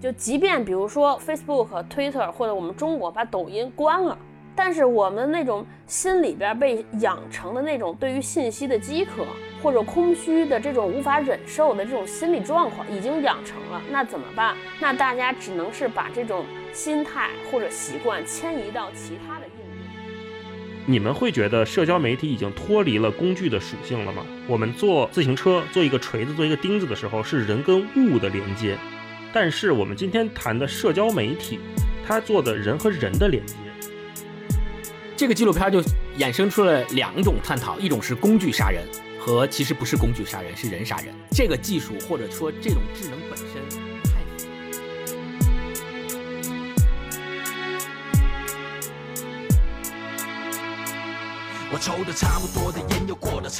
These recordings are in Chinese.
就即便比如说 Facebook、Twitter 或者我们中国把抖音关了，但是我们那种心里边被养成的那种对于信息的饥渴或者空虚的这种无法忍受的这种心理状况已经养成了，那怎么办？那大家只能是把这种心态或者习惯迁移到其他的应用。你们会觉得社交媒体已经脱离了工具的属性了吗？我们坐自行车，做一个锤子，做一个钉子的时候，是人跟物的连接。但是我们今天谈的社交媒体，它做的人和人的连接。这个纪录片就衍生出了两种探讨，一种是工具杀人，和其实不是工具杀人，是人杀人。这个技术或者说这种智能本身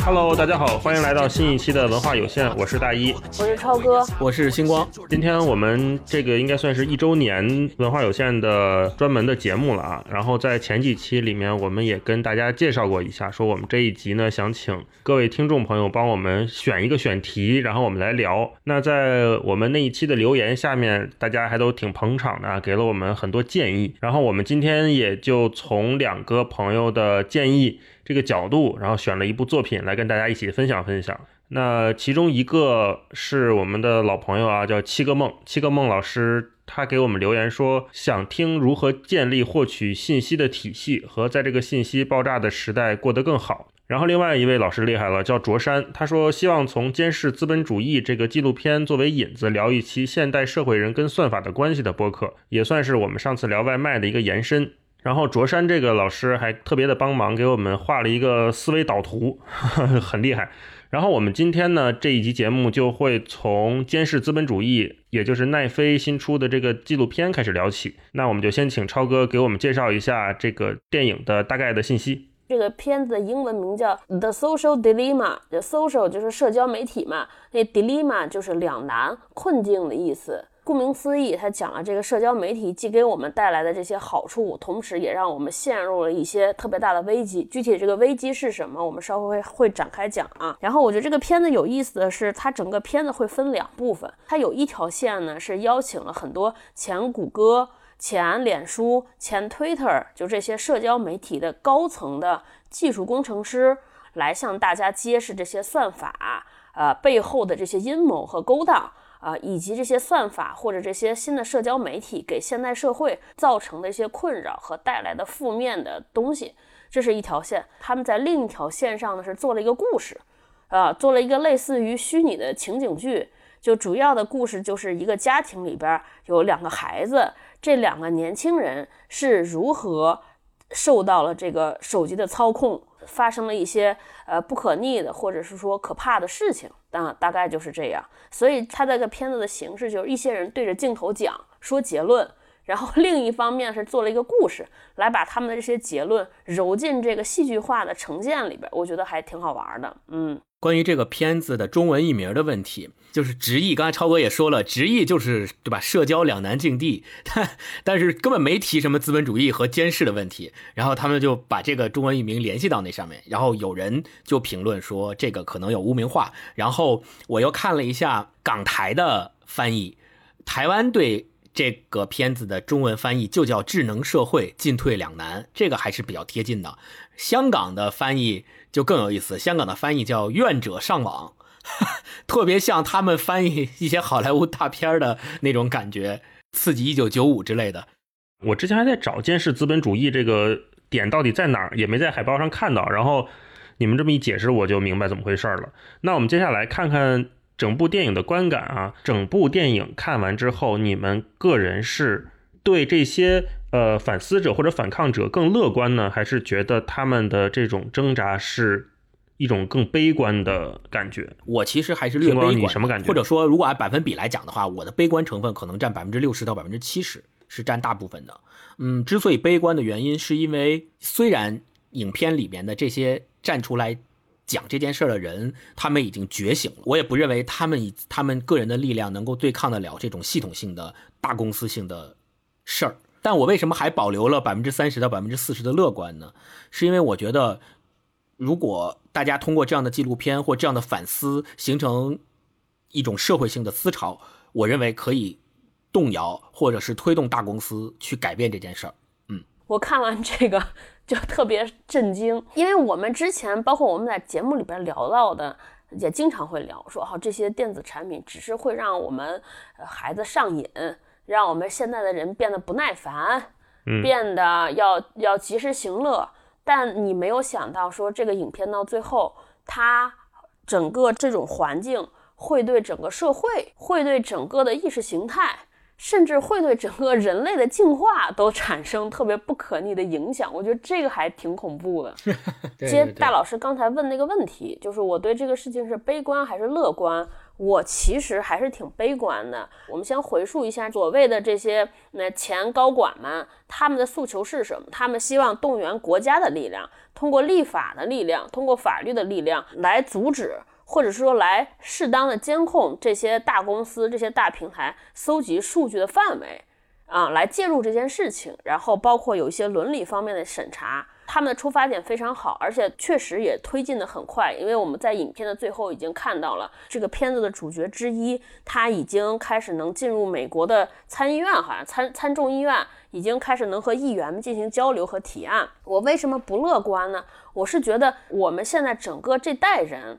Hello，大家好，欢迎来到新一期的文化有限，我是大一。我是超哥，我是星光，今天我们这个应该算是一周年文化有限的专门的节目了啊。然后在前几期里面，我们也跟大家介绍过一下，说我们这一集呢，想请各位听众朋友帮我们选一个选题，然后我们来聊。那在我们那一期的留言下面，大家还都挺捧场的啊，给了我们很多建议。然后我们今天也就从两个朋友的建议这个角度，然后选了一部作品来跟大家一起分享分享。那其中一个是我们的老朋友啊，叫七个梦。七个梦老师他给我们留言说，想听如何建立获取信息的体系和在这个信息爆炸的时代过得更好。然后另外一位老师厉害了，叫卓山，他说希望从《监视资本主义》这个纪录片作为引子，聊一期现代社会人跟算法的关系的播客，也算是我们上次聊外卖的一个延伸。然后卓山这个老师还特别的帮忙给我们画了一个思维导图，很厉害。然后我们今天呢这一集节目就会从《监视资本主义》，也就是奈飞新出的这个纪录片开始聊起。那我们就先请超哥给我们介绍一下这个电影的大概的信息。这个片子的英文名叫《The Social Dilemma》，这 social 就是社交媒体嘛，那 dilemma 就是两难、困境的意思。顾名思义，它讲了这个社交媒体既给我们带来的这些好处，同时也让我们陷入了一些特别大的危机。具体这个危机是什么，我们稍后会会展开讲啊。然后我觉得这个片子有意思的是，它整个片子会分两部分，它有一条线呢是邀请了很多前谷歌。前脸书、前 Twitter，就这些社交媒体的高层的技术工程师，来向大家揭示这些算法，呃背后的这些阴谋和勾当，啊、以及这些算法或者这些新的社交媒体给现代社会造成的一些困扰和带来的负面的东西，这是一条线。他们在另一条线上呢是做了一个故事，啊、做了一个类似于虚拟的情景剧。就主要的故事就是一个家庭里边有两个孩子，这两个年轻人是如何受到了这个手机的操控，发生了一些呃不可逆的或者是说可怕的事情，啊，大概就是这样。所以他这个片子的形式就是一些人对着镜头讲说结论，然后 另一方面是做了一个故事来把他们的这些结论揉进这个戏剧化的呈现里边，我觉得还挺好玩的，嗯。关于这个片子的中文译名的问题，就是直译。刚才超哥也说了，直译就是对吧？社交两难境地，但但是根本没提什么资本主义和监视的问题。然后他们就把这个中文译名联系到那上面，然后有人就评论说这个可能有污名化。然后我又看了一下港台的翻译，台湾对这个片子的中文翻译就叫“智能社会进退两难”，这个还是比较贴近的。香港的翻译就更有意思，香港的翻译叫“愿者上网”，特别像他们翻译一些好莱坞大片的那种感觉，《刺激一九九五》之类的。我之前还在找监视资本主义这个点到底在哪儿，也没在海报上看到。然后你们这么一解释，我就明白怎么回事了。那我们接下来看看整部电影的观感啊。整部电影看完之后，你们个人是对这些呃反思者或者反抗者更乐观呢，还是觉得他们的这种挣扎是一种更悲观的感觉？我其实还是略观，什么感觉或者说，如果按百分比来讲的话，我的悲观成分可能占百分之六十到百分之七十，是占大部分的。嗯，之所以悲观的原因，是因为虽然影片里面的这些站出来讲这件事的人，他们已经觉醒了，我也不认为他们以他们个人的力量能够对抗得了这种系统性的大公司性的事儿。但我为什么还保留了百分之三十到百分之四十的乐观呢？是因为我觉得，如果大家通过这样的纪录片或这样的反思，形成一种社会性的思潮，我认为可以动摇，或者是推动大公司去改变这件事儿。嗯，我看完这个就特别震惊，因为我们之前包括我们在节目里边聊到的，也经常会聊说，哦，这些电子产品只是会让我们孩子上瘾，让我们现在的人变得不耐烦，变得要要及时行乐。但你没有想到说，这个影片到最后，它整个这种环境。会对整个社会，会对整个的意识形态，甚至会对整个人类的进化都产生特别不可逆的影响。我觉得这个还挺恐怖的。接大老师刚才问那个问题，就是我对这个事情是悲观还是乐观？我其实还是挺悲观的。我们先回溯一下所谓的这些那前高管们，他们的诉求是什么？他们希望动员国家的力量，通过立法的力量，通过法律的力量来阻止。或者说来适当的监控这些大公司、这些大平台搜集数据的范围，啊，来介入这件事情，然后包括有一些伦理方面的审查，他们的出发点非常好，而且确实也推进的很快，因为我们在影片的最后已经看到了这个片子的主角之一，他已经开始能进入美国的参议院，好像参参众议院已经开始能和议员们进行交流和提案。我为什么不乐观呢？我是觉得我们现在整个这代人。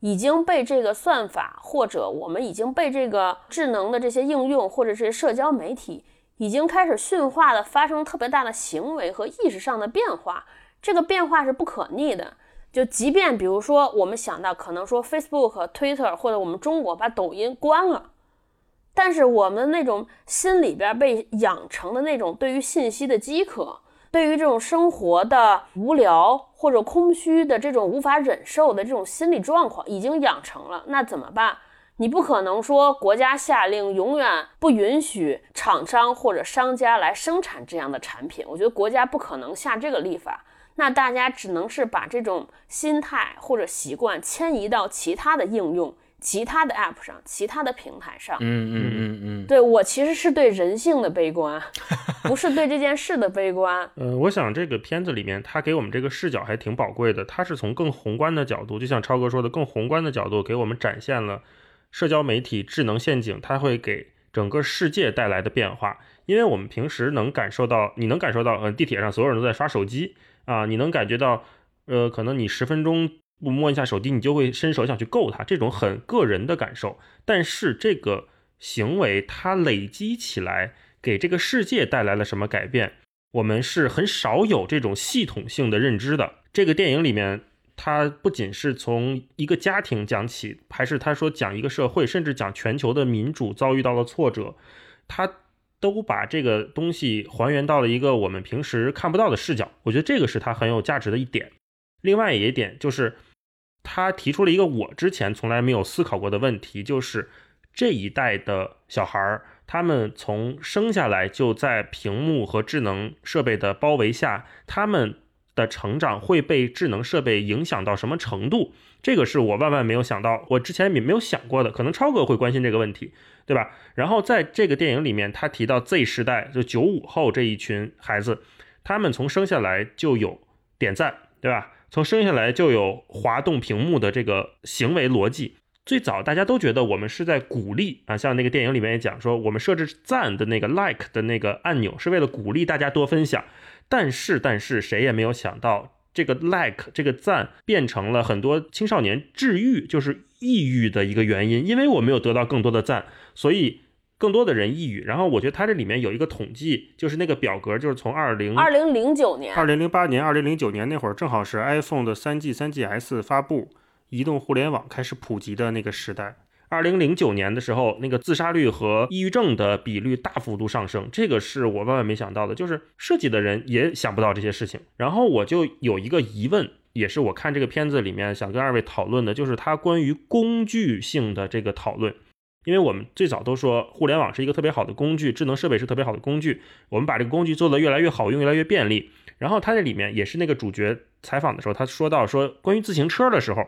已经被这个算法，或者我们已经被这个智能的这些应用，或者这些社交媒体，已经开始驯化的，发生特别大的行为和意识上的变化。这个变化是不可逆的。就即便比如说，我们想到可能说 Facebook、Twitter 或者我们中国把抖音关了，但是我们那种心里边被养成的那种对于信息的饥渴。对于这种生活的无聊或者空虚的这种无法忍受的这种心理状况已经养成了，那怎么办？你不可能说国家下令永远不允许厂商或者商家来生产这样的产品，我觉得国家不可能下这个立法，那大家只能是把这种心态或者习惯迁移到其他的应用。其他的 App 上，其他的平台上，嗯嗯嗯嗯，对我其实是对人性的悲观，不是对这件事的悲观。嗯，我想这个片子里面，他给我们这个视角还挺宝贵的。他是从更宏观的角度，就像超哥说的，更宏观的角度给我们展现了社交媒体智能陷阱，它会给整个世界带来的变化。因为我们平时能感受到，你能感受到，嗯，地铁上所有人都在刷手机啊，你能感觉到，呃，可能你十分钟。不摸一下手机，你就会伸手想去够它，这种很个人的感受。但是这个行为它累积起来，给这个世界带来了什么改变？我们是很少有这种系统性的认知的。这个电影里面，它不仅是从一个家庭讲起，还是他说讲一个社会，甚至讲全球的民主遭遇到了挫折，他都把这个东西还原到了一个我们平时看不到的视角。我觉得这个是他很有价值的一点。另外一点就是。他提出了一个我之前从来没有思考过的问题，就是这一代的小孩儿，他们从生下来就在屏幕和智能设备的包围下，他们的成长会被智能设备影响到什么程度？这个是我万万没有想到，我之前也没有想过的。可能超哥会关心这个问题，对吧？然后在这个电影里面，他提到 Z 时代，就九五后这一群孩子，他们从生下来就有点赞，对吧？从生下来就有滑动屏幕的这个行为逻辑，最早大家都觉得我们是在鼓励啊，像那个电影里面也讲说，我们设置赞的那个 like 的那个按钮是为了鼓励大家多分享，但是但是谁也没有想到，这个 like 这个赞变成了很多青少年治愈就是抑郁的一个原因，因为我没有得到更多的赞，所以。更多的人抑郁，然后我觉得它这里面有一个统计，就是那个表格，就是从二零二零零九年、二零零八年、二零零九年那会儿，正好是 iPhone 的三 G、三 GS 发布，移动互联网开始普及的那个时代。二零零九年的时候，那个自杀率和抑郁症的比率大幅度上升，这个是我万万没想到的，就是设计的人也想不到这些事情。然后我就有一个疑问，也是我看这个片子里面想跟二位讨论的，就是它关于工具性的这个讨论。因为我们最早都说互联网是一个特别好的工具，智能设备是特别好的工具，我们把这个工具做得越来越好用，越来越便利。然后他这里面也是那个主角采访的时候，他说到说关于自行车的时候，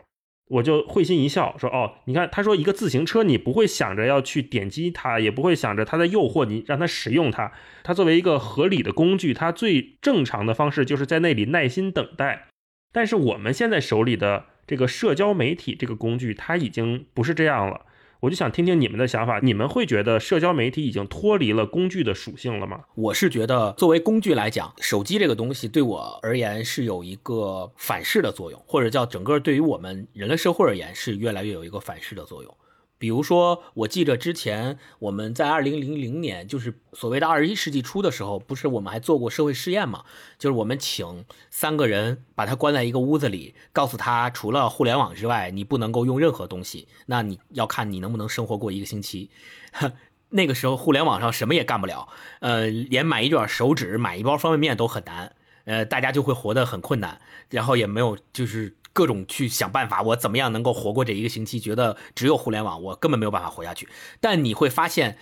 我就会心一笑，说哦，你看他说一个自行车，你不会想着要去点击它，也不会想着它的诱惑你让它使用它，它作为一个合理的工具，它最正常的方式就是在那里耐心等待。但是我们现在手里的这个社交媒体这个工具，它已经不是这样了。我就想听听你们的想法，你们会觉得社交媒体已经脱离了工具的属性了吗？我是觉得，作为工具来讲，手机这个东西对我而言是有一个反噬的作用，或者叫整个对于我们人类社会而言是越来越有一个反噬的作用。比如说，我记得之前我们在二零零零年，就是所谓的二十一世纪初的时候，不是我们还做过社会试验嘛？就是我们请三个人把他关在一个屋子里，告诉他除了互联网之外，你不能够用任何东西。那你要看你能不能生活过一个星期。那个时候互联网上什么也干不了，呃，连买一卷手纸、买一包方便面都很难，呃，大家就会活得很困难，然后也没有就是。各种去想办法，我怎么样能够活过这一个星期？觉得只有互联网，我根本没有办法活下去。但你会发现，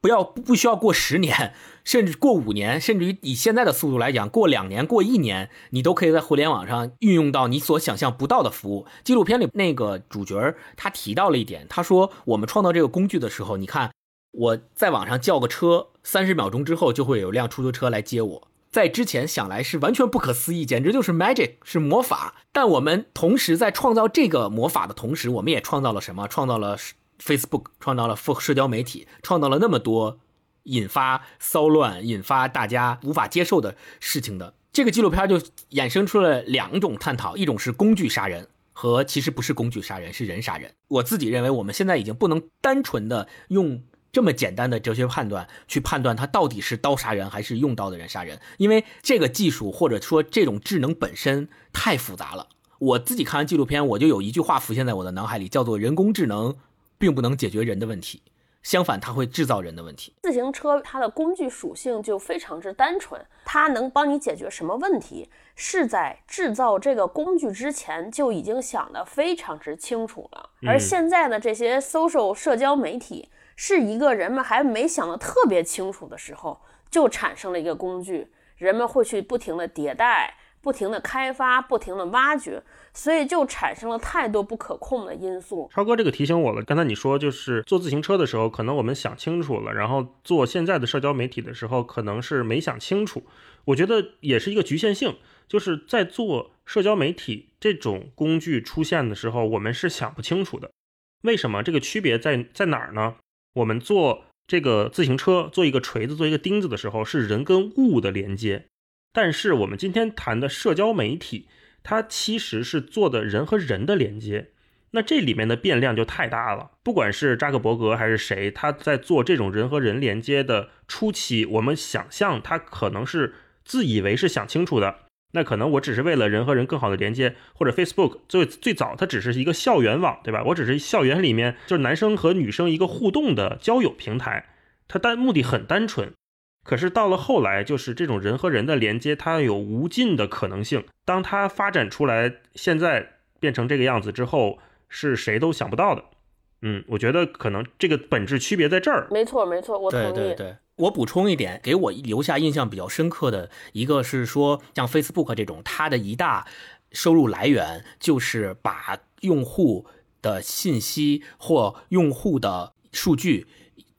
不要不需要过十年，甚至过五年，甚至于以现在的速度来讲，过两年、过一年，你都可以在互联网上运用到你所想象不到的服务。纪录片里那个主角他提到了一点，他说我们创造这个工具的时候，你看我在网上叫个车，三十秒钟之后就会有辆出租车来接我。在之前想来是完全不可思议，简直就是 magic，是魔法。但我们同时在创造这个魔法的同时，我们也创造了什么？创造了 Facebook，创造了社交媒体，创造了那么多引发骚乱、引发大家无法接受的事情的。这个纪录片就衍生出了两种探讨：一种是工具杀人，和其实不是工具杀人，是人杀人。我自己认为，我们现在已经不能单纯的用。这么简单的哲学判断去判断他到底是刀杀人还是用刀的人杀人，因为这个技术或者说这种智能本身太复杂了。我自己看完纪录片，我就有一句话浮现在我的脑海里，叫做“人工智能并不能解决人的问题，相反，它会制造人的问题”。自行车它的工具属性就非常之单纯，它能帮你解决什么问题，是在制造这个工具之前就已经想得非常之清楚了。而现在的这些 social 社交媒体。是一个人们还没想得特别清楚的时候，就产生了一个工具，人们会去不停的迭代、不停的开发、不停的挖掘，所以就产生了太多不可控的因素。超哥，这个提醒我了。刚才你说就是坐自行车的时候，可能我们想清楚了，然后做现在的社交媒体的时候，可能是没想清楚。我觉得也是一个局限性，就是在做社交媒体这种工具出现的时候，我们是想不清楚的。为什么？这个区别在在哪儿呢？我们做这个自行车，做一个锤子，做一个钉子的时候，是人跟物的连接。但是我们今天谈的社交媒体，它其实是做的人和人的连接。那这里面的变量就太大了。不管是扎克伯格还是谁，他在做这种人和人连接的初期，我们想象他可能是自以为是想清楚的。那可能我只是为了人和人更好的连接，或者 Facebook 最最早它只是一个校园网，对吧？我只是校园里面就是男生和女生一个互动的交友平台，它单目的很单纯。可是到了后来，就是这种人和人的连接，它有无尽的可能性。当它发展出来，现在变成这个样子之后，是谁都想不到的。嗯，我觉得可能这个本质区别在这儿。没错，没错，我同意。对对对。我补充一点，给我留下印象比较深刻的一个是说，像 Facebook 这种，它的一大收入来源就是把用户的信息或用户的数据。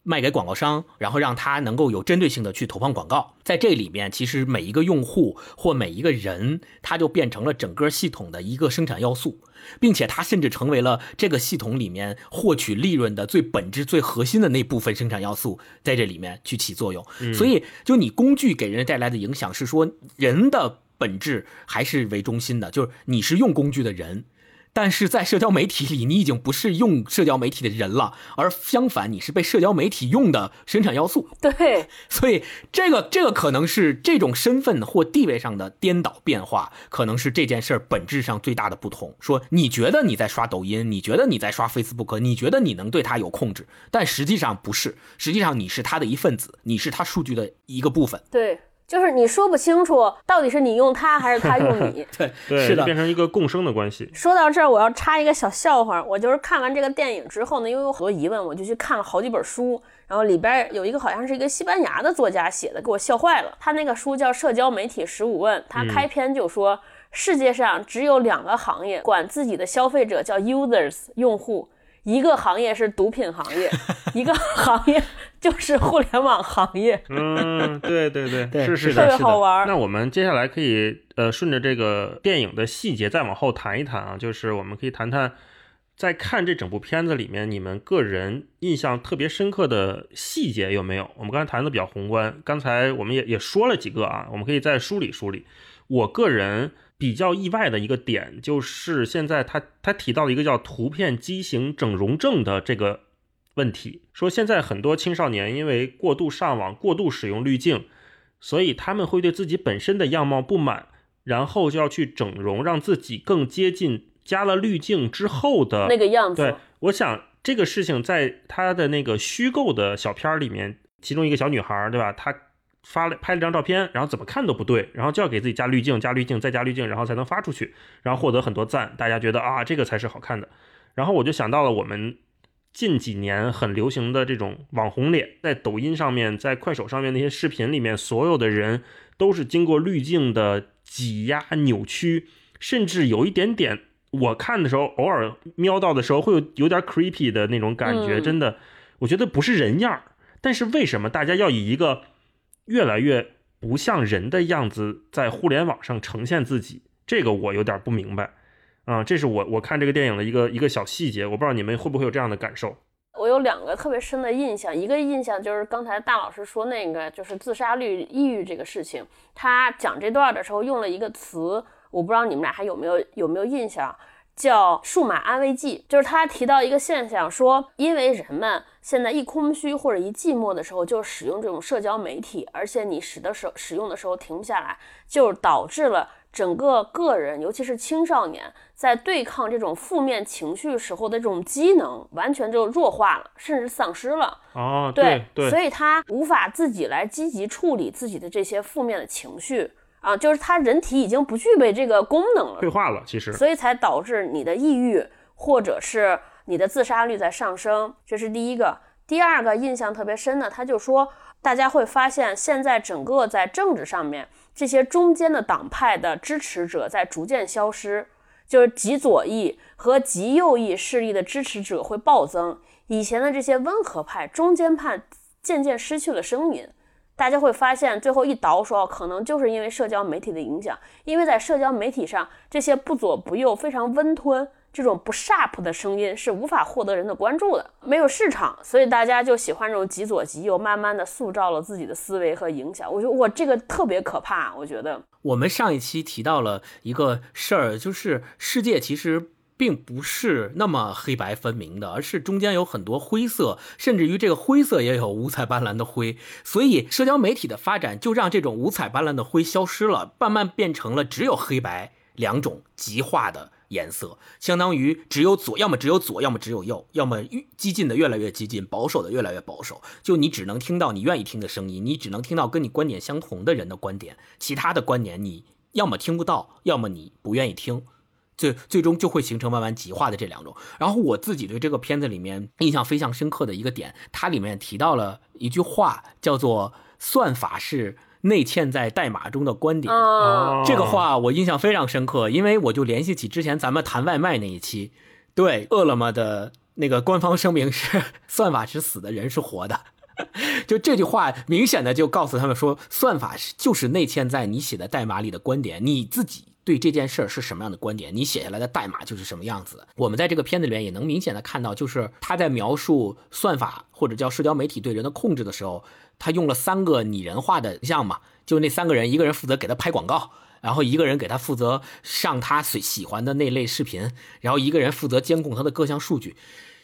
卖给广告商，然后让他能够有针对性的去投放广告。在这里面，其实每一个用户或每一个人，他就变成了整个系统的一个生产要素，并且他甚至成为了这个系统里面获取利润的最本质、最核心的那部分生产要素，在这里面去起作用。所以，就你工具给人带来的影响是说，人的本质还是为中心的，就是你是用工具的人。但是在社交媒体里，你已经不是用社交媒体的人了，而相反，你是被社交媒体用的生产要素。对，所以这个这个可能是这种身份或地位上的颠倒变化，可能是这件事儿本质上最大的不同。说你觉得你在刷抖音，你觉得你在刷 Facebook，你觉得你能对它有控制，但实际上不是，实际上你是它的一份子，你是它数据的一个部分。对。就是你说不清楚到底是你用它还是它用你，对，是的，变成一个共生的关系。说到这儿，我要插一个小笑话。我就是看完这个电影之后呢，因为有很多疑问，我就去看了好几本书，然后里边有一个好像是一个西班牙的作家写的，给我笑坏了。他那个书叫《社交媒体十五问》，他开篇就说世界上只有两个行业管自己的消费者叫 users 用户。一个行业是毒品行业，一个行业就是互联网行业。嗯，对对对，是是特别好玩。那我们接下来可以呃顺着这个电影的细节再往后谈一谈啊，就是我们可以谈谈在看这整部片子里面，你们个人印象特别深刻的细节有没有？我们刚才谈的比较宏观，刚才我们也也说了几个啊，我们可以再梳理梳理。我个人比较意外的一个点，就是现在他他提到了一个叫图片畸形整容症的这个问题，说现在很多青少年因为过度上网、过度使用滤镜，所以他们会对自己本身的样貌不满，然后就要去整容，让自己更接近加了滤镜之后的那个样子。对，我想这个事情在他的那个虚构的小片儿里面，其中一个小女孩，对吧？她发了拍了张照片，然后怎么看都不对，然后就要给自己加滤镜、加滤镜、再加滤镜，然后才能发出去，然后获得很多赞，大家觉得啊，这个才是好看的。然后我就想到了我们近几年很流行的这种网红脸，在抖音上面、在快手上面那些视频里面，所有的人都是经过滤镜的挤压、扭曲，甚至有一点点。我看的时候，偶尔瞄到的时候，会有有点 creepy 的那种感觉，嗯真的，我觉得不是人样儿。但是为什么大家要以一个越来越不像人的样子在互联网上呈现自己？这个我有点不明白。啊、这是我我看这个电影的一个一个小细节，我不知道你们会不会有这样的感受。我有两个特别深的印象，一个印象就是刚才大老师说那个就是自杀率、抑郁这个事情，他讲这段的时候用了一个词，我不知道你们俩还有没有有没有印象，叫数码安慰剂，就是他提到一个现象，说因为人们现在一空虚或者一寂寞的时候，就使用这种社交媒体，而且你使的时候使用的时候停不下来，就导致了整个个人，尤其是青少年，在对抗这种负面情绪时候的这种机能完全就弱化了，甚至丧失了。哦，对对，所以他无法自己来积极处理自己的这些负面的情绪啊，就是他人体已经不具备这个功能了退。化了，其实。所以才导致你的抑郁或者是你的自杀率在上升，这是第一个。第二个印象特别深的，他就说，大家会发现现在整个在政治上面，这些中间的党派的支持者在逐渐消失，就是极左翼和极右翼势力的支持者会暴增，以前的这些温和派、中间派渐渐失去了声音。大家会发现，最后一倒说，可能就是因为社交媒体的影响，因为在社交媒体上，这些不左不右、非常温吞、这种不 sharp 的声音是无法获得人的关注的，没有市场，所以大家就喜欢这种极左极右，慢慢的塑造了自己的思维和影响。我觉得我这个特别可怕，我觉得，我们上一期提到了一个事儿，就是世界其实并不是那么黑白分明的，而是中间有很多灰色，甚至于这个灰色也有五彩斑斓的灰。所以社交媒体的发展就让这种五彩斑斓的灰消失了，慢慢变成了只有黑白两种极化的。颜色相当于只有左，要么只有左，要么只有右，要么激进的越来越激进，保守的越来越保守。就你只能听到你愿意听的声音，你只能听到跟你观点相同的人的观点，其他的观点你要么听不到，要么你不愿意听。最最终就会形成慢慢极化的这两种。然后我自己对这个片子里面印象非常深刻的一个点，它里面提到了一句话，叫做“算法是内嵌在代码中的观点”。嗯，这个话我印象非常深刻，因为我就联系起之前咱们谈外卖那一期，对饿了么的那个官方声明是“算法是死的，人是活的”。就这句话明显的就告诉他们说，算法是就是内嵌在你写的代码里的观点，你自己对这件事儿是什么样的观点，你写下来的代码就是什么样子。我们在这个片子里面也能明显的看到，就是他在描述算法或者叫社交媒体对人的控制的时候，他用了三个拟人化的像嘛，就那三个人，一个人负责给他拍广告。然后一个人给他负责上他喜喜欢的那类视频，然后一个人负责监控他的各项数据，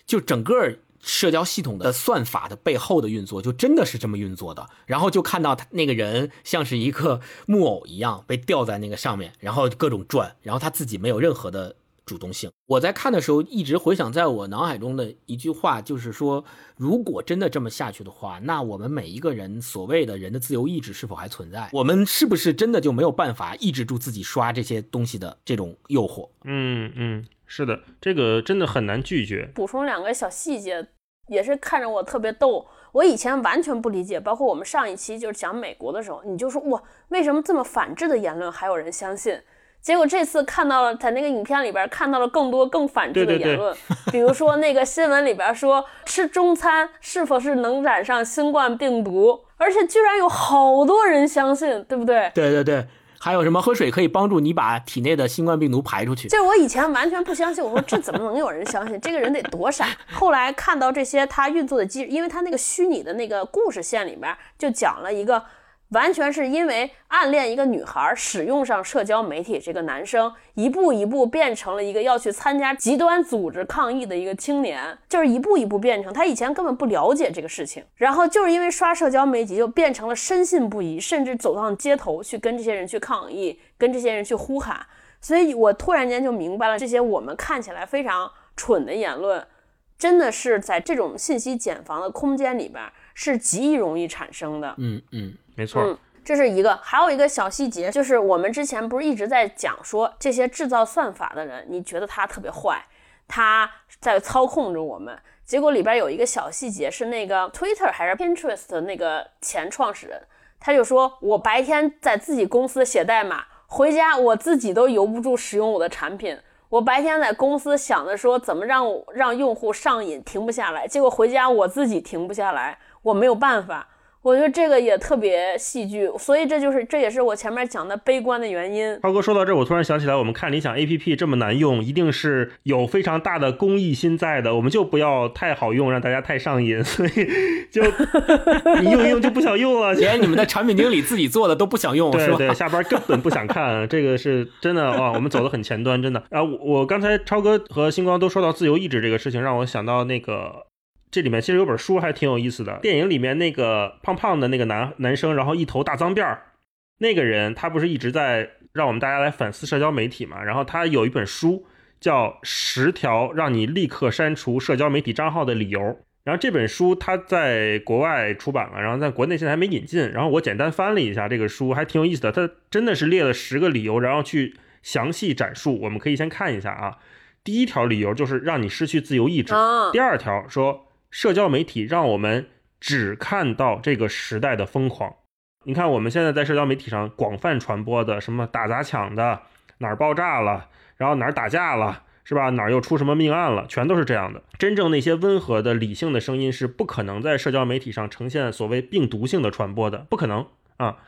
就整个社交系统的算法的背后的运作，就真的是这么运作的。然后就看到他那个人像是一个木偶一样被吊在那个上面，然后各种转，然后他自己没有任何的主动性。我在看的时候一直回想在我脑海中的一句话，就是说，如果真的这么下去的话，那我们每一个人所谓的人的自由意志是否还存在？我们是不是真的就没有办法抑制住自己刷这些东西的这种诱惑？嗯嗯，是的，这个真的很难拒绝。补充两个小细节，也是看着我特别逗。我以前完全不理解，包括我们上一期就是讲美国的时候，你就说哇，为什么这么反智的言论还有人相信？结果这次看到了，在那个影片里边看到了更多更反制的对对对言论，比如说那个新闻里边说吃中餐是否是能染上新冠病毒，而且居然有好多人相信，对不对？对对对，还有什么喝水可以帮助你把体内的新冠病毒排出去。就是我以前完全不相信，我说这怎么能有人相信？这个人得多傻。后来看到这些他运作的机制，因为他那个虚拟的那个故事线里面就讲了一个。完全是因为暗恋一个女孩，使用上社交媒体，这个男生一步一步变成了一个要去参加极端组织抗议的一个青年，就是一步一步变成。他以前根本不了解这个事情，然后就是因为刷社交媒体，就变成了深信不疑，甚至走上街头去跟这些人去抗议，跟这些人去呼喊。所以我突然间就明白了，这些我们看起来非常蠢的言论，真的是在这种信息茧房的空间里边是极易容易产生的。嗯嗯。没错，嗯，这是一个，还有一个小细节，就是我们之前不是一直在讲说这些制造算法的人，你觉得他特别坏，他在操控着我们。结果里边有一个小细节，是那个 Twitter 还是 Pinterest 的那个前创始人，他就说我白天在自己公司写代码，回家我自己都由不住使用我的产品。我白天在公司想着说怎么让让用户上瘾，停不下来，结果回家我自己停不下来，我没有办法。我觉得这个也特别戏剧，所以这就是这也是我前面讲的悲观的原因。超哥说到这，我突然想起来，我们看理想 APP 这么难用，一定是有非常大的公益心在的。我们就不要太好用，让大家太上瘾，所以就 你用一用就不想用了，连你们的产品经理自己做的都不想用，对对，下班根本不想看，这个是真的哇，我们走的很前端，真的。啊，我刚才超哥和星光都说到自由意志这个事情，让我想到那个。这里面其实有本书还挺有意思的。电影里面那个胖胖的那个男男生，然后一头大脏辫儿，那个人他不是一直在让我们大家来反思社交媒体嘛？然后他有一本书叫《十条让你立刻删除社交媒体账号的理由》。然后这本书他在国外出版了，然后在国内现在还没引进。然后我简单翻了一下这个书，还挺有意思的。他真的是列了十个理由，然后去详细阐述。我们可以先看一下啊。第一条理由就是让你失去自由意志。第二条说。社交媒体让我们只看到这个时代的疯狂。你看，我们现在在社交媒体上广泛传播的什么打砸抢的，哪儿爆炸了，然后哪儿打架了，是吧？哪儿又出什么命案了，全都是这样的。真正那些温和的、理性的声音是不可能在社交媒体上呈现所谓病毒性的传播的，不可能啊。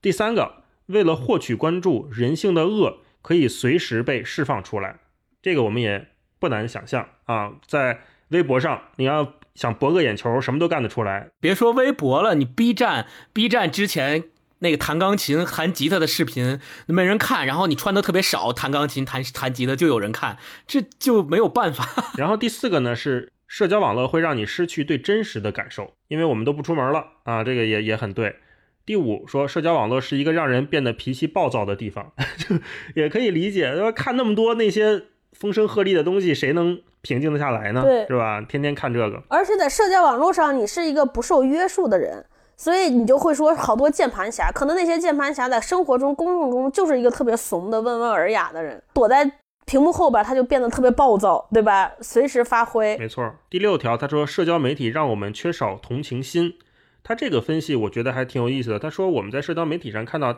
第三个，为了获取关注，人性的恶可以随时被释放出来，这个我们也不难想象啊。在微博上，你要。想博个眼球，什么都干得出来。别说微博了，你 B 站，B 站之前那个弹钢琴、弹吉他的视频没人看，然后你穿的特别少，弹钢琴、弹弹吉他就有人看，这就没有办法。然后第四个呢是社交网络会让你失去对真实的感受，因为我们都不出门了啊，这个也也很对。第五说社交网络是一个让人变得脾气暴躁的地方，就也可以理解。看那么多那些风声鹤唳的东西，谁能？平静的下来呢，对，是吧？天天看这个，而且在社交网络上，你是一个不受约束的人，所以你就会说好多键盘侠。可能那些键盘侠在生活中、公众中就是一个特别怂的、温文尔雅的人，躲在屏幕后边，他就变得特别暴躁，对吧？随时发挥。没错。第六条，他说社交媒体让我们缺少同情心。他这个分析我觉得还挺有意思的。他说我们在社交媒体上看到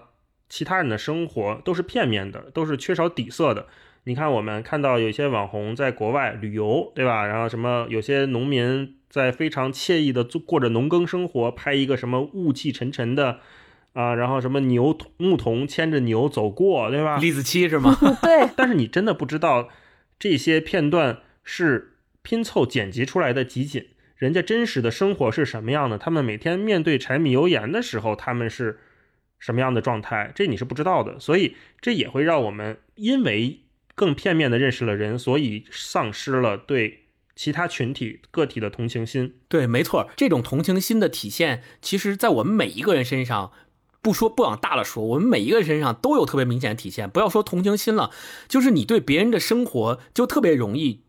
其他人的生活都是片面的，都是缺少底色的。你看，我们看到有些网红在国外旅游，对吧？然后什么，有些农民在非常惬意的做过着农耕生活，拍一个什么雾气沉沉的，啊，然后什么牛牧童牵着牛走过，对吧？李子柒是吗？对。但是你真的不知道这些片段是拼凑剪辑出来的集锦，人家真实的生活是什么样的？他们每天面对柴米油盐的时候，他们是什么样的状态？这你是不知道的。所以这也会让我们因为。更片面的认识了人，所以丧失了对其他群体个体的同情心。对，没错，这种同情心的体现，其实，在我们每一个人身上，不说不往大了说，我们每一个人身上都有特别明显的体现。不要说同情心了，就是你对别人的生活就特别容易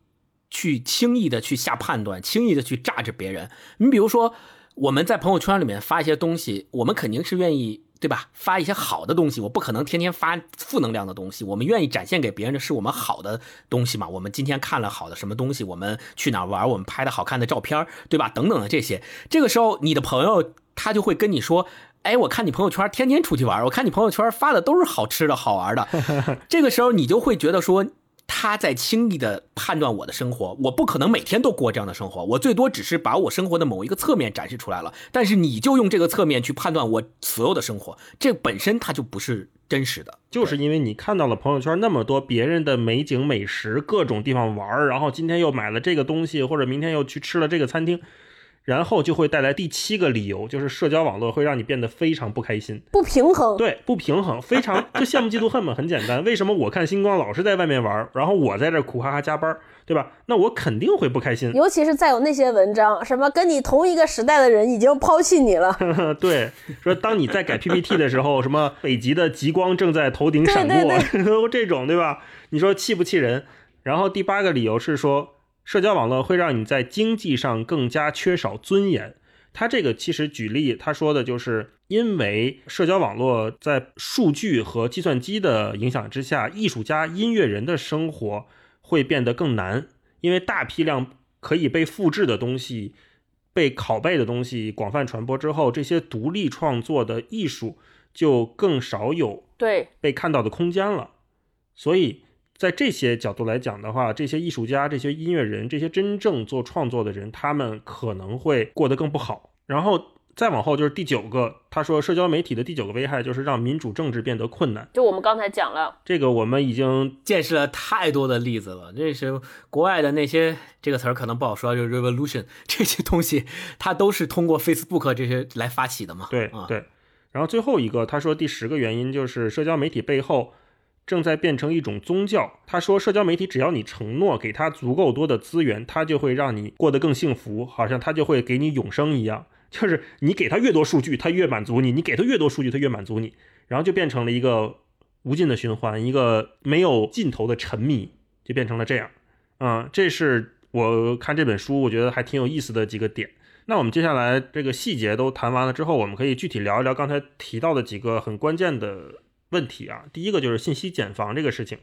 去轻易的去下判断，轻易的去榨着别人。你比如说，我们在朋友圈里面发一些东西，我们肯定是愿意。对吧？发一些好的东西，我不可能天天发负能量的东西。我们愿意展现给别人的是我们好的东西嘛？我们今天看了好的什么东西？我们去哪玩？我们拍的好看的照片，对吧？等等的这些。这个时候，你的朋友他就会跟你说：“哎，我看你朋友圈天天出去玩，我看你朋友圈发的都是好吃的好玩的。”这个时候，你就会觉得说。他在轻易的判断我的生活，我不可能每天都过这样的生活，我最多只是把我生活的某一个侧面展示出来了。但是你就用这个侧面去判断我所有的生活，这本身它就不是真实的，就是因为你看到了朋友圈那么多别人的美景美食，各种地方玩儿，然后今天又买了这个东西，或者明天又去吃了这个餐厅，然后就会带来第七个理由，就是社交网络会让你变得非常不开心，不平衡。对，不平衡，非常就羡慕嫉妒恨嘛，很简单。为什么我看星光老是在外面玩儿，然后我在这苦哈哈加班，对吧？那我肯定会不开心。尤其是再有那些文章，什么跟你同一个时代的人已经抛弃你了，对，说当你在改 PPT 的时候，什么北极的极光正在头顶闪过，都 这种，对吧？你说气不气人？然后第八个理由是说。社交网络会让你在经济上更加缺少尊严。他这个其实举例，他说的就是因为社交网络在数据和计算机的影响之下，艺术家、音乐人的生活会变得更难，因为大批量可以被复制的东西、被拷贝的东西广泛传播之后，这些独立创作的艺术就更少有被看到的空间了。所以。在这些角度来讲的话，这些艺术家、这些音乐人、这些真正做创作的人，他们可能会过得更不好。然后再往后就是第九个，他说社交媒体的第九个危害就是让民主政治变得困难。就我们刚才讲了，这个我们已经见识了太多的例子了。这是国外的那些这个词儿可能不好说，就是 revolution 这些东西，它都是通过 Facebook 这些来发起的嘛。对对。然后最后一个，他说第十个原因就是社交媒体背后。正在变成一种宗教。他说，社交媒体只要你承诺给他足够多的资源，他就会让你过得更幸福，好像他就会给你永生一样。就是你给他越多数据，他越满足你；你给他越多数据，他越满足你。然后就变成了一个无尽的循环，一个没有尽头的沉迷，就变成了这样。嗯，这是我看这本书我觉得还挺有意思的几个点。那我们接下来这个细节都谈完了之后，我们可以具体聊一聊刚才提到的几个很关键的。问题啊，第一个就是信息茧房这个事情。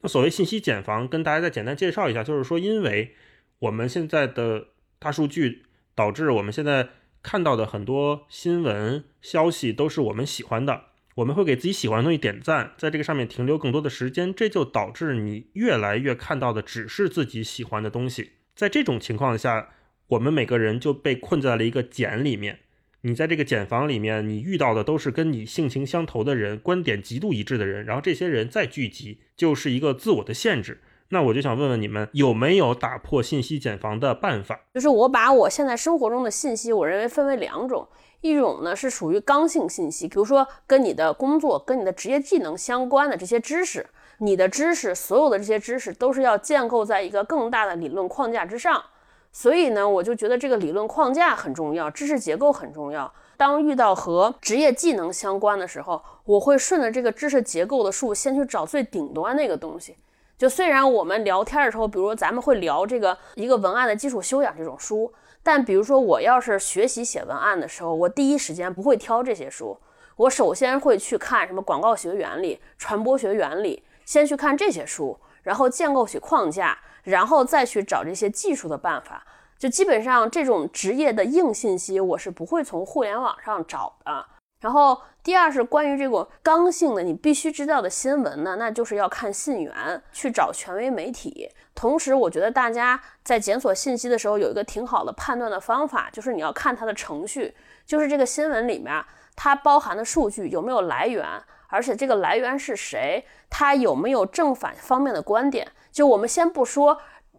那所谓信息茧房，跟大家再简单介绍一下，就是说，因为我们现在的大数据导致我们现在看到的很多新闻消息都是我们喜欢的，我们会给自己喜欢的东西点赞，在这个上面停留更多的时间，这就导致你越来越看到的只是自己喜欢的东西。在这种情况下，我们每个人就被困在了一个茧里面。你在这个茧房里面，你遇到的都是跟你性情相投的人，观点极度一致的人，然后这些人再聚集，就是一个自我的限制。那我就想问问你们，有没有打破信息茧房的办法？就是我把我现在生活中的信息，我认为分为两种，一种呢是属于刚性信息，比如说跟你的工作、跟你的职业技能相关的这些知识，你的知识，所有的这些知识都是要建构在一个更大的理论框架之上。所以呢，我就觉得这个理论框架很重要，知识结构很重要。当遇到和职业技能相关的时候，我会顺着这个知识结构的树，先去找最顶端那个东西。就虽然我们聊天的时候，比如说咱们会聊这个一个文案的基础修养这种书，但比如说我要是学习写文案的时候，我第一时间不会挑这些书，我首先会去看什么广告学原理、传播学原理，先去看这些书，然后建构起框架。然后再去找这些技术的办法，就基本上这种职业的硬信息，我是不会从互联网上找的。然后第二是关于这个刚性的，你必须知道的新闻呢，那就是要看信源，去找权威媒体。同时，我觉得大家在检索信息的时候，有一个挺好的判断的方法，就是你要看它的程序，就是这个新闻里面它包含的数据有没有来源，而且这个来源是谁，它有没有正反方面的观点。就我们先不说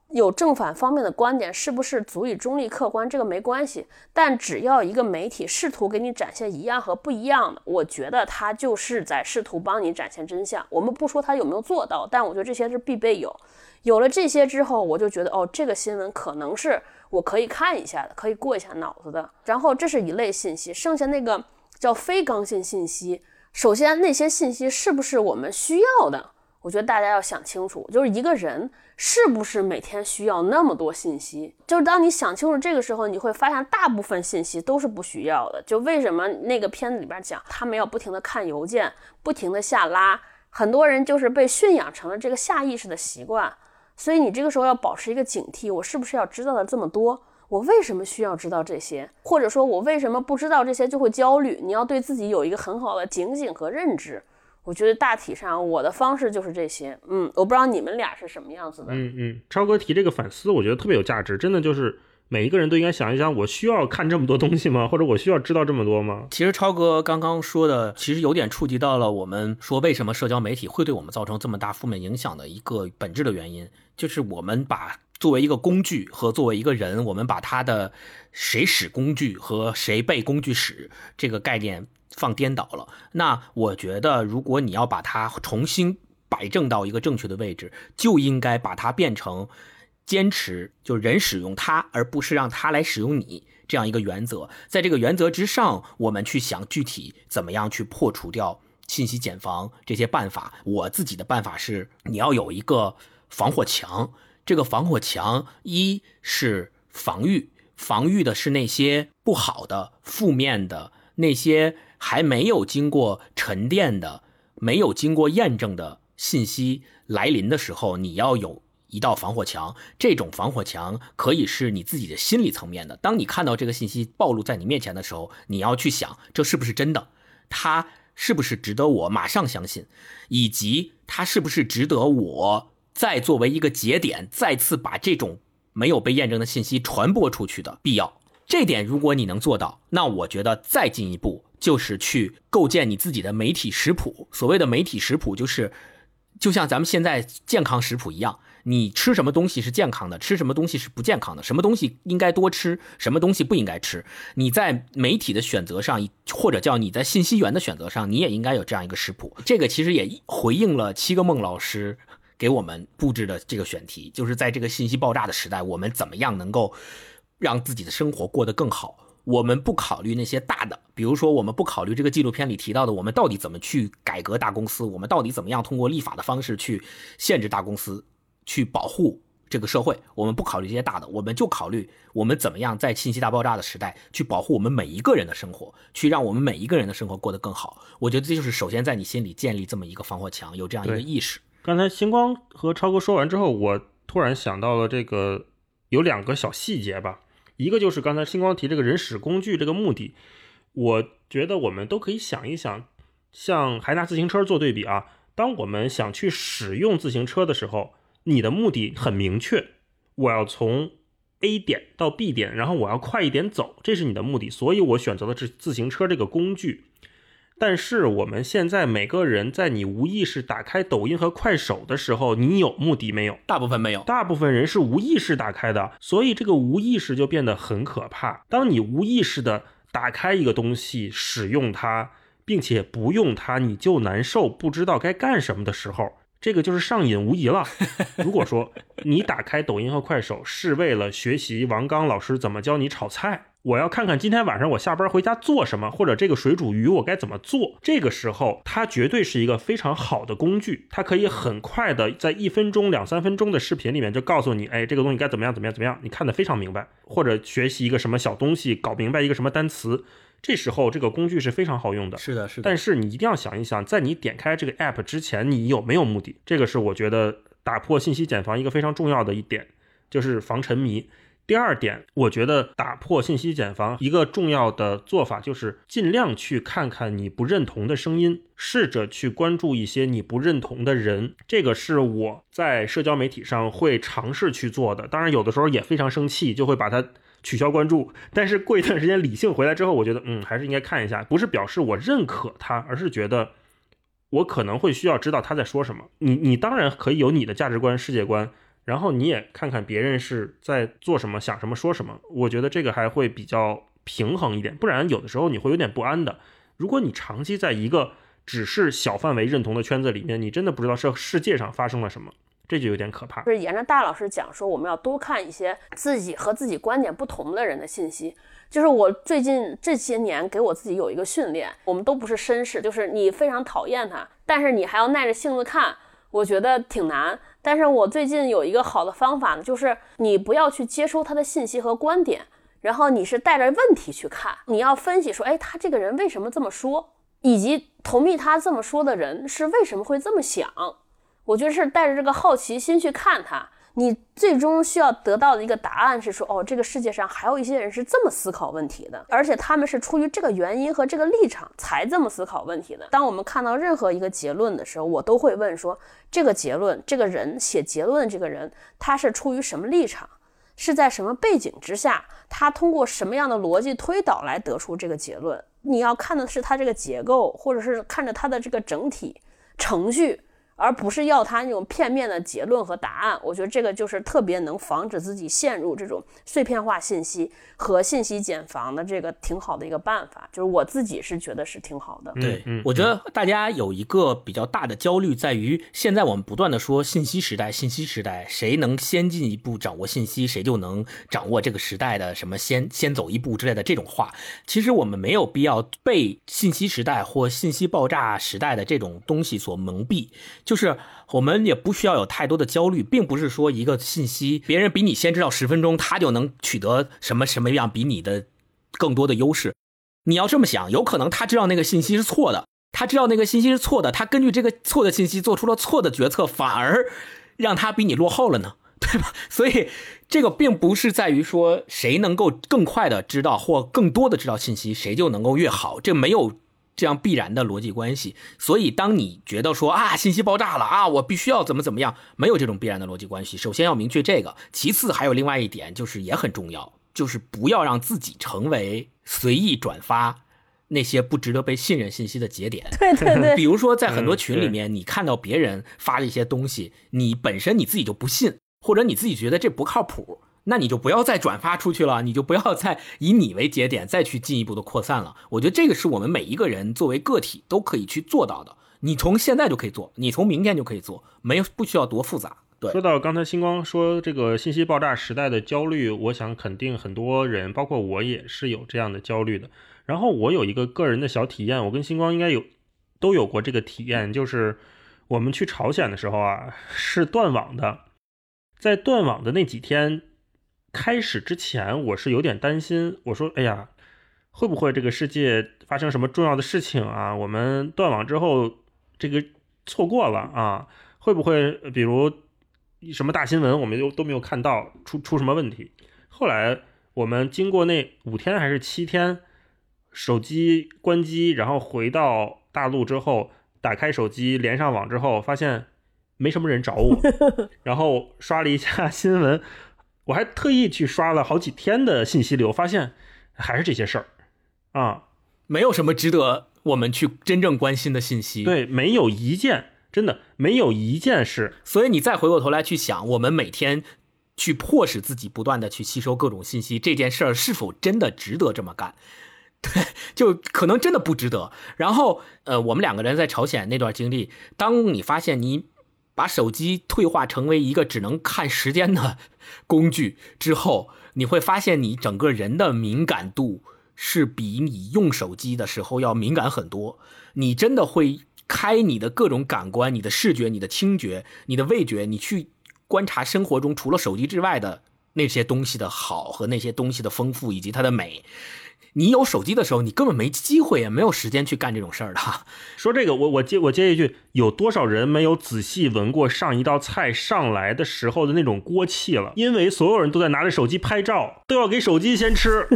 有正反方面的观点是不是足以中立客观，这个没关系。但只要一个媒体试图给你展现一样和不一样的，我觉得他就是在试图帮你展现真相。我们不说他有没有做到，但我觉得这些是必备有。有了这些之后，我就觉得哦，这个新闻可能是我可以看一下的，可以过一下脑子的。然后这是一类信息，剩下那个叫非刚性信息。首先，那些信息是不是我们需要的？我觉得大家要想清楚，就是一个人是不是每天需要那么多信息？就是当你想清楚这个时候，你会发现大部分信息都是不需要的。就为什么那个片子里边讲，他们要不停的看邮件，不停的下拉，很多人就是被驯养成了这个下意识的习惯。所以你这个时候要保持一个警惕，我是不是要知道的这么多？我为什么需要知道这些？或者说我为什么不知道这些就会焦虑？你要对自己有一个很好的警醒和认知。我觉得大体上我的方式就是这些，嗯，我不知道你们俩是什么样子的，嗯嗯，超哥提这个反思，我觉得特别有价值，真的就是每一个人都应该想一想，我需要看这么多东西吗？或者我需要知道这么多吗？其实超哥刚刚说的，其实有点触及到了我们说为什么社交媒体会对我们造成这么大负面影响的一个本质的原因，就是我们把作为一个工具和作为一个人，我们把他的谁使工具和谁被工具使这个概念放颠倒了。那我觉得，如果你要把它重新摆正到一个正确的位置，就应该把它变成。坚持就人使用它，而不是让它来使用你这样一个原则。在这个原则之上，我们去想具体怎么样去破除掉信息茧房这些办法。我自己的办法是，你要有一个防火墙。这个防火墙一是防御，防御的是那些不好的、负面的、那些还没有经过沉淀的、没有经过验证的信息来临的时候，你要有。一道防火墙，这种防火墙可以是你自己的心理层面的。当你看到这个信息暴露在你面前的时候，你要去想，这是不是真的？它是不是值得我马上相信？以及它是不是值得我再作为一个节点，再次把这种没有被验证的信息传播出去的必要？这点如果你能做到，那我觉得再进一步就是去构建你自己的媒体食谱。所谓的媒体食谱，就是就像咱们现在健康食谱一样。你吃什么东西是健康的，吃什么东西是不健康的，什么东西应该多吃，什么东西不应该吃。你在媒体的选择上，或者叫你在信息源的选择上，你也应该有这样一个食谱。这个其实也回应了七个梦老师给我们布置的这个选题，就是在这个信息爆炸的时代，我们怎么样能够让自己的生活过得更好？我们不考虑那些大的，比如说我们不考虑这个纪录片里提到的，我们到底怎么去改革大公司，我们到底怎么样通过立法的方式去限制大公司。去保护这个社会，我们不考虑这些大的，我们就考虑我们怎么样在信息大爆炸的时代去保护我们每一个人的生活，去让我们每一个人的生活过得更好。我觉得这就是首先在你心里建立这么一个防火墙，有这样一个意识。刚才星光和超哥说完之后，我突然想到了这个有两个小细节吧，一个就是刚才星光提这个人使工具这个目的，我觉得我们都可以想一想，像还拿自行车做对比啊，当我们想去使用自行车的时候。你的目的很明确，我要从 A 点到 B 点，然后我要快一点走，这是你的目的，所以我选择的是自行车这个工具。但是我们现在每个人在你无意识打开抖音和快手的时候，你有目的没有？大部分没有，大部分人是无意识打开的，所以这个无意识就变得很可怕。当你无意识的打开一个东西，使用它，并且不用它你就难受，不知道该干什么的时候。这个就是上瘾无疑了。如果说你打开抖音和快手是为了学习王刚老师怎么教你炒菜，我要看看今天晚上我下班回家做什么，或者这个水煮鱼我该怎么做，这个时候它绝对是一个非常好的工具，它可以很快的在一分钟、两三分钟的视频里面就告诉你，哎，这个东西该怎么样、怎么样、怎么样，你看得非常明白，或者学习一个什么小东西，搞明白一个什么单词。这时候这个工具是非常好用的，是的，是的。但是你一定要想一想，在你点开这个 app 之前，你有没有目的？这个是我觉得打破信息茧房一个非常重要的一点，就是防沉迷。第二点，我觉得打破信息茧房一个重要的做法就是尽量去看看你不认同的声音，试着去关注一些你不认同的人。这个是我在社交媒体上会尝试去做的。当然，有的时候也非常生气，就会把它。取消关注，但是过一段时间理性回来之后，我觉得嗯，还是应该看一下，不是表示我认可他，而是觉得我可能会需要知道他在说什么。你你当然可以有你的价值观、世界观，然后你也看看别人是在做什么、想什么、说什么。我觉得这个还会比较平衡一点，不然有的时候你会有点不安的。如果你长期在一个只是小范围认同的圈子里面，你真的不知道这世界上发生了什么。这就有点可怕。就是沿着大老师讲说，我们要多看一些自己和自己观点不同的人的信息。就是我最近这些年给我自己有一个训练，我们都不是绅士，就是你非常讨厌他，但是你还要耐着性子看，我觉得挺难。但是我最近有一个好的方法呢，就是你不要去接收他的信息和观点，然后你是带着问题去看，你要分析说，哎，他这个人为什么这么说，以及同意他这么说的人是为什么会这么想。我觉得是带着这个好奇心去看它，你最终需要得到的一个答案是说，哦，这个世界上还有一些人是这么思考问题的，而且他们是出于这个原因和这个立场才这么思考问题的。当我们看到任何一个结论的时候，我都会问说，这个结论，这个人写结论的这个人，他是出于什么立场？是在什么背景之下，他通过什么样的逻辑推导来得出这个结论。你要看的是他这个结构，或者是看着他的这个整体程序。而不是要他那种片面的结论和答案，我觉得这个就是特别能防止自己陷入这种碎片化信息和信息茧房的这个挺好的一个办法。就是我自己是觉得是挺好的。对，我觉得大家有一个比较大的焦虑在于，现在我们不断的说信息时代，信息时代，谁能先进一步掌握信息，谁就能掌握这个时代的什么先先走一步之类的这种话。其实我们没有必要被信息时代或信息爆炸时代的这种东西所蒙蔽。就就是我们也不需要有太多的焦虑，并不是说一个信息别人比你先知道十分钟，他就能取得什么什么样比你的更多的优势。你要这么想，有可能他知道那个信息是错的，他知道那个信息是错的，他根据这个错的信息做出了错的决策，反而让他比你落后了呢，对吧？所以这个并不是在于说谁能够更快的知道或更多的知道信息，谁就能够越好，这没有。这样必然的逻辑关系，所以当你觉得说啊信息爆炸了啊，我必须要怎么怎么样，没有这种必然的逻辑关系。首先要明确这个，其次还有另外一点，就是也很重要，就是不要让自己成为随意转发那些不值得被信任信息的节点。对对对，比如说在很多群里面，你看到别人发了一些东西，你本身你自己就不信，或者你自己觉得这不靠谱。那你就不要再转发出去了，你就不要再以你为节点再去进一步的扩散了。我觉得这个是我们每一个人作为个体都可以去做到的。你从现在就可以做，你从明天就可以做，没不需要多复杂。对，说到刚才星光说这个信息爆炸时代的焦虑，我想肯定很多人，包括我也是有这样的焦虑的。然后我有一个个人的小体验，我跟星光应该有都有过这个体验，就是我们去朝鲜的时候啊，是断网的，在断网的那几天。开始之前，我是有点担心。我说：“哎呀，会不会这个世界发生什么重要的事情啊？我们断网之后，这个错过了啊？会不会比如什么大新闻，我们都都没有看到，出出什么问题？”后来我们经过那五天还是七天，手机关机，然后回到大陆之后，打开手机连上网之后，发现没什么人找我，然后刷了一下新闻。我还特意去刷了好几天的信息流，发现还是这些事儿，啊，没有什么值得我们去真正关心的信息。对，没有一件，真的没有一件事。所以你再回过头来去想，我们每天去迫使自己不断的去吸收各种信息，这件事儿是否真的值得这么干？对，就可能真的不值得。然后，呃，我们两个人在朝鲜那段经历，当你发现你。把手机退化成为一个只能看时间的工具之后，你会发现你整个人的敏感度是比你用手机的时候要敏感很多。你真的会开你的各种感官，你的视觉、你的听觉、你的味觉，你去观察生活中除了手机之外的那些东西的好和那些东西的丰富以及它的美。你有手机的时候，你根本没机会，也没有时间去干这种事儿的。说这个，我我接我接一句，有多少人没有仔细闻过上一道菜上来的时候的那种锅气了？因为所有人都在拿着手机拍照，都要给手机先吃。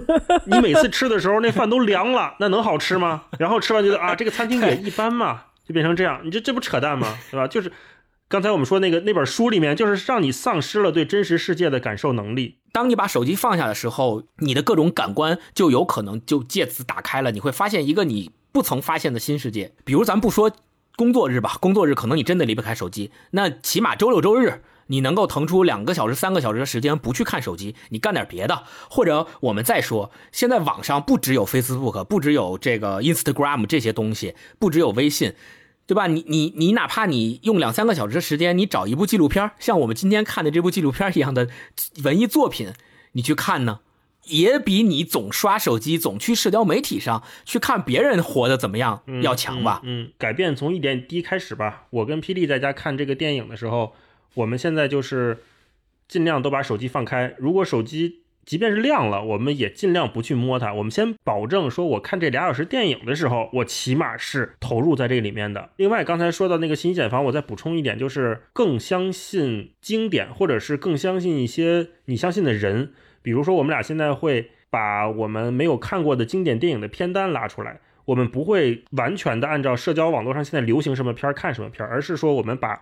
你每次吃的时候，那饭都凉了，那能好吃吗？然后吃完觉得啊，这个餐厅也一般嘛，就变成这样。你这这不扯淡吗？对吧？就是。刚才我们说那个那本书里面，就是让你丧失了对真实世界的感受能力。当你把手机放下的时候，你的各种感官就有可能就借此打开了。你会发现一个你不曾发现的新世界。比如咱不说工作日吧，工作日可能你真的离不开手机。那起码周六周日，你能够腾出两个小时、三个小时的时间不去看手机，你干点别的。或者我们再说，现在网上不只有 Facebook，不只有这个 Instagram 这些东西，不只有微信。对吧？你你你，哪怕你用两三个小时的时间，你找一部纪录片，像我们今天看的这部纪录片一样的文艺作品，你去看呢，也比你总刷手机、总去社交媒体上去看别人活的怎么样要强吧？嗯，改变从一点滴开始吧。我跟霹雳在家看这个电影的时候，我们现在就是尽量都把手机放开。如果手机即便是亮了，我们也尽量不去摸它。我们先保证说，我看这俩小时电影的时候，我起码是投入在这里面的。另外，刚才说到那个信息茧房，我再补充一点，就是更相信经典，或者是更相信一些你相信的人。比如说，我们俩现在会把我们没有看过的经典电影的片单拉出来，我们不会完全的按照社交网络上现在流行什么片儿看什么片儿，而是说我们把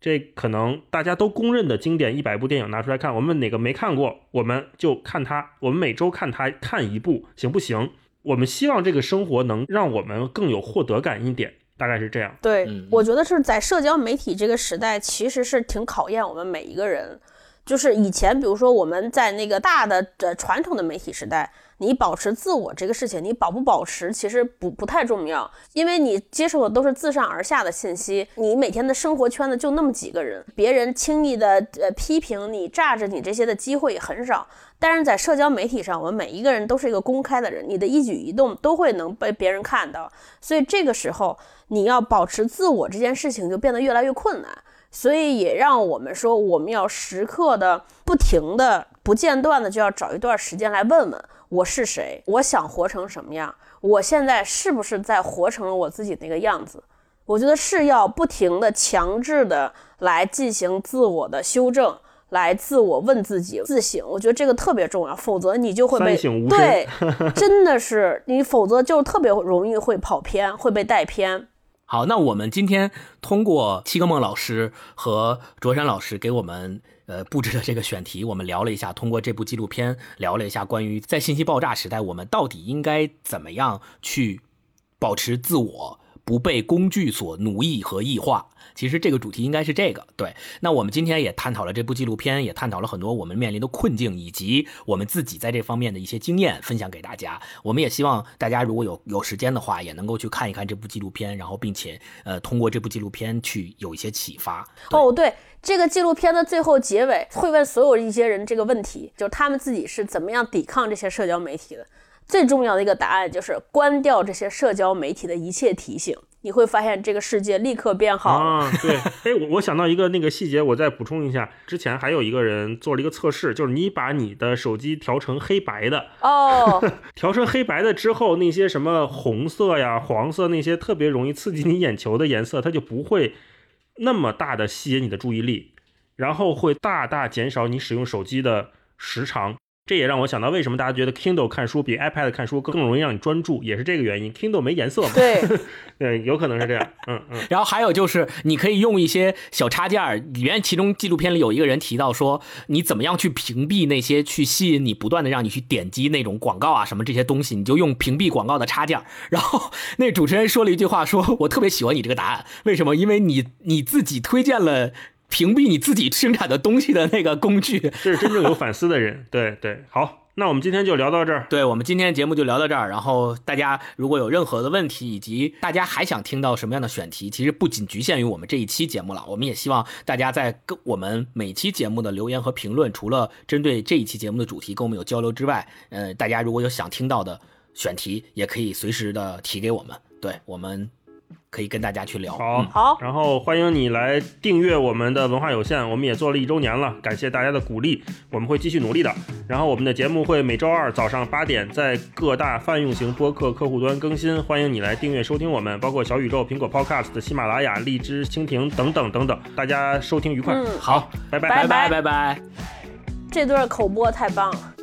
这可能大家都公认的经典一百部电影拿出来看，我们哪个没看过，我们就看它。我们每周看它看一部，行不行？我们希望这个生活能让我们更有获得感一点，大概是这样。对，嗯我觉得是在社交媒体这个时代，其实是挺考验我们每一个人。就是以前，比如说我们在那个大的呃传统的媒体时代，你保持自我这个事情，你保不保持其实不不太重要，因为你接受的都是自上而下的信息，你每天的生活圈子就那么几个人，别人轻易的呃批评你、榨着你这些的机会也很少。但是在社交媒体上，我们每一个人都是一个公开的人，你的一举一动都会能被别人看到，所以这个时候你要保持自我这件事情就变得越来越困难。所以也让我们说，我们要时刻的、不停的、不间断的，就要找一段时间来问问我是谁，我想活成什么样，我现在是不是在活成了我自己那个样子？我觉得是要不停的、强制的来进行自我的修正，来自我问自己、自省。我觉得这个特别重要，否则你就会被对，真的是你，否则就特别容易会跑偏，会被带偏。好，那我们今天通过七个梦老师和卓山老师给我们呃布置的这个选题，我们聊了一下，通过这部纪录片聊了一下关于在信息爆炸时代，我们到底应该怎么样去保持自我，不被工具所奴役和异化。其实这个主题应该是这个，对。那我们今天也探讨了这部纪录片，也探讨了很多我们面临的困境，以及我们自己在这方面的一些经验分享给大家。我们也希望大家如果有有时间的话，也能够去看一看这部纪录片，然后并且呃通过这部纪录片去有一些启发。哦，对，这个纪录片的最后结尾会问所有一些人这个问题，就是他们自己是怎么样抵抗这些社交媒体的。最重要的一个答案就是关掉这些社交媒体的一切提醒，你会发现这个世界立刻变好了。啊，对，哎，我我想到一个那个细节，我再补充一下。之前还有一个人做了一个测试，就是你把你的手机调成黑白的，哦，调成黑白的之后，那些什么红色呀、黄色那些特别容易刺激你眼球的颜色，它就不会那么大的吸引你的注意力，然后会大大减少你使用手机的时长。这也让我想到，为什么大家觉得 Kindle 看书比 iPad 看书更容易让你专注，也是这个原因。Kindle 没颜色嘛？对，对，有可能是这样。嗯嗯。然后还有就是，你可以用一些小插件儿。里面其中纪录片里有一个人提到说，你怎么样去屏蔽那些去吸引你不断的让你去点击那种广告啊什么这些东西，你就用屏蔽广告的插件。然后那主持人说了一句话说，我特别喜欢你这个答案，为什么？因为你你自己推荐了。屏蔽你自己生产的东西的那个工具，这是真正有反思的人。对对，好，那我们今天就聊到这儿。对我们今天节目就聊到这儿。然后大家如果有任何的问题，以及大家还想听到什么样的选题，其实不仅局限于我们这一期节目了。我们也希望大家在跟我们每期节目的留言和评论，除了针对这一期节目的主题跟我们有交流之外，呃，大家如果有想听到的选题，也可以随时的提给我们。对我们。可以跟大家去聊。好，好，然后欢迎你来订阅我们的文化有限，我们也做了一周年了，感谢大家的鼓励，我们会继续努力的。然后我们的节目会每周二早上八点在各大泛用型播客客户端更新，欢迎你来订阅收听我们，包括小宇宙、苹果 Podcast、喜马拉雅、荔枝、蜻蜓等等等等，大家收听愉快。嗯好，拜拜拜拜拜拜。这段口播太棒了。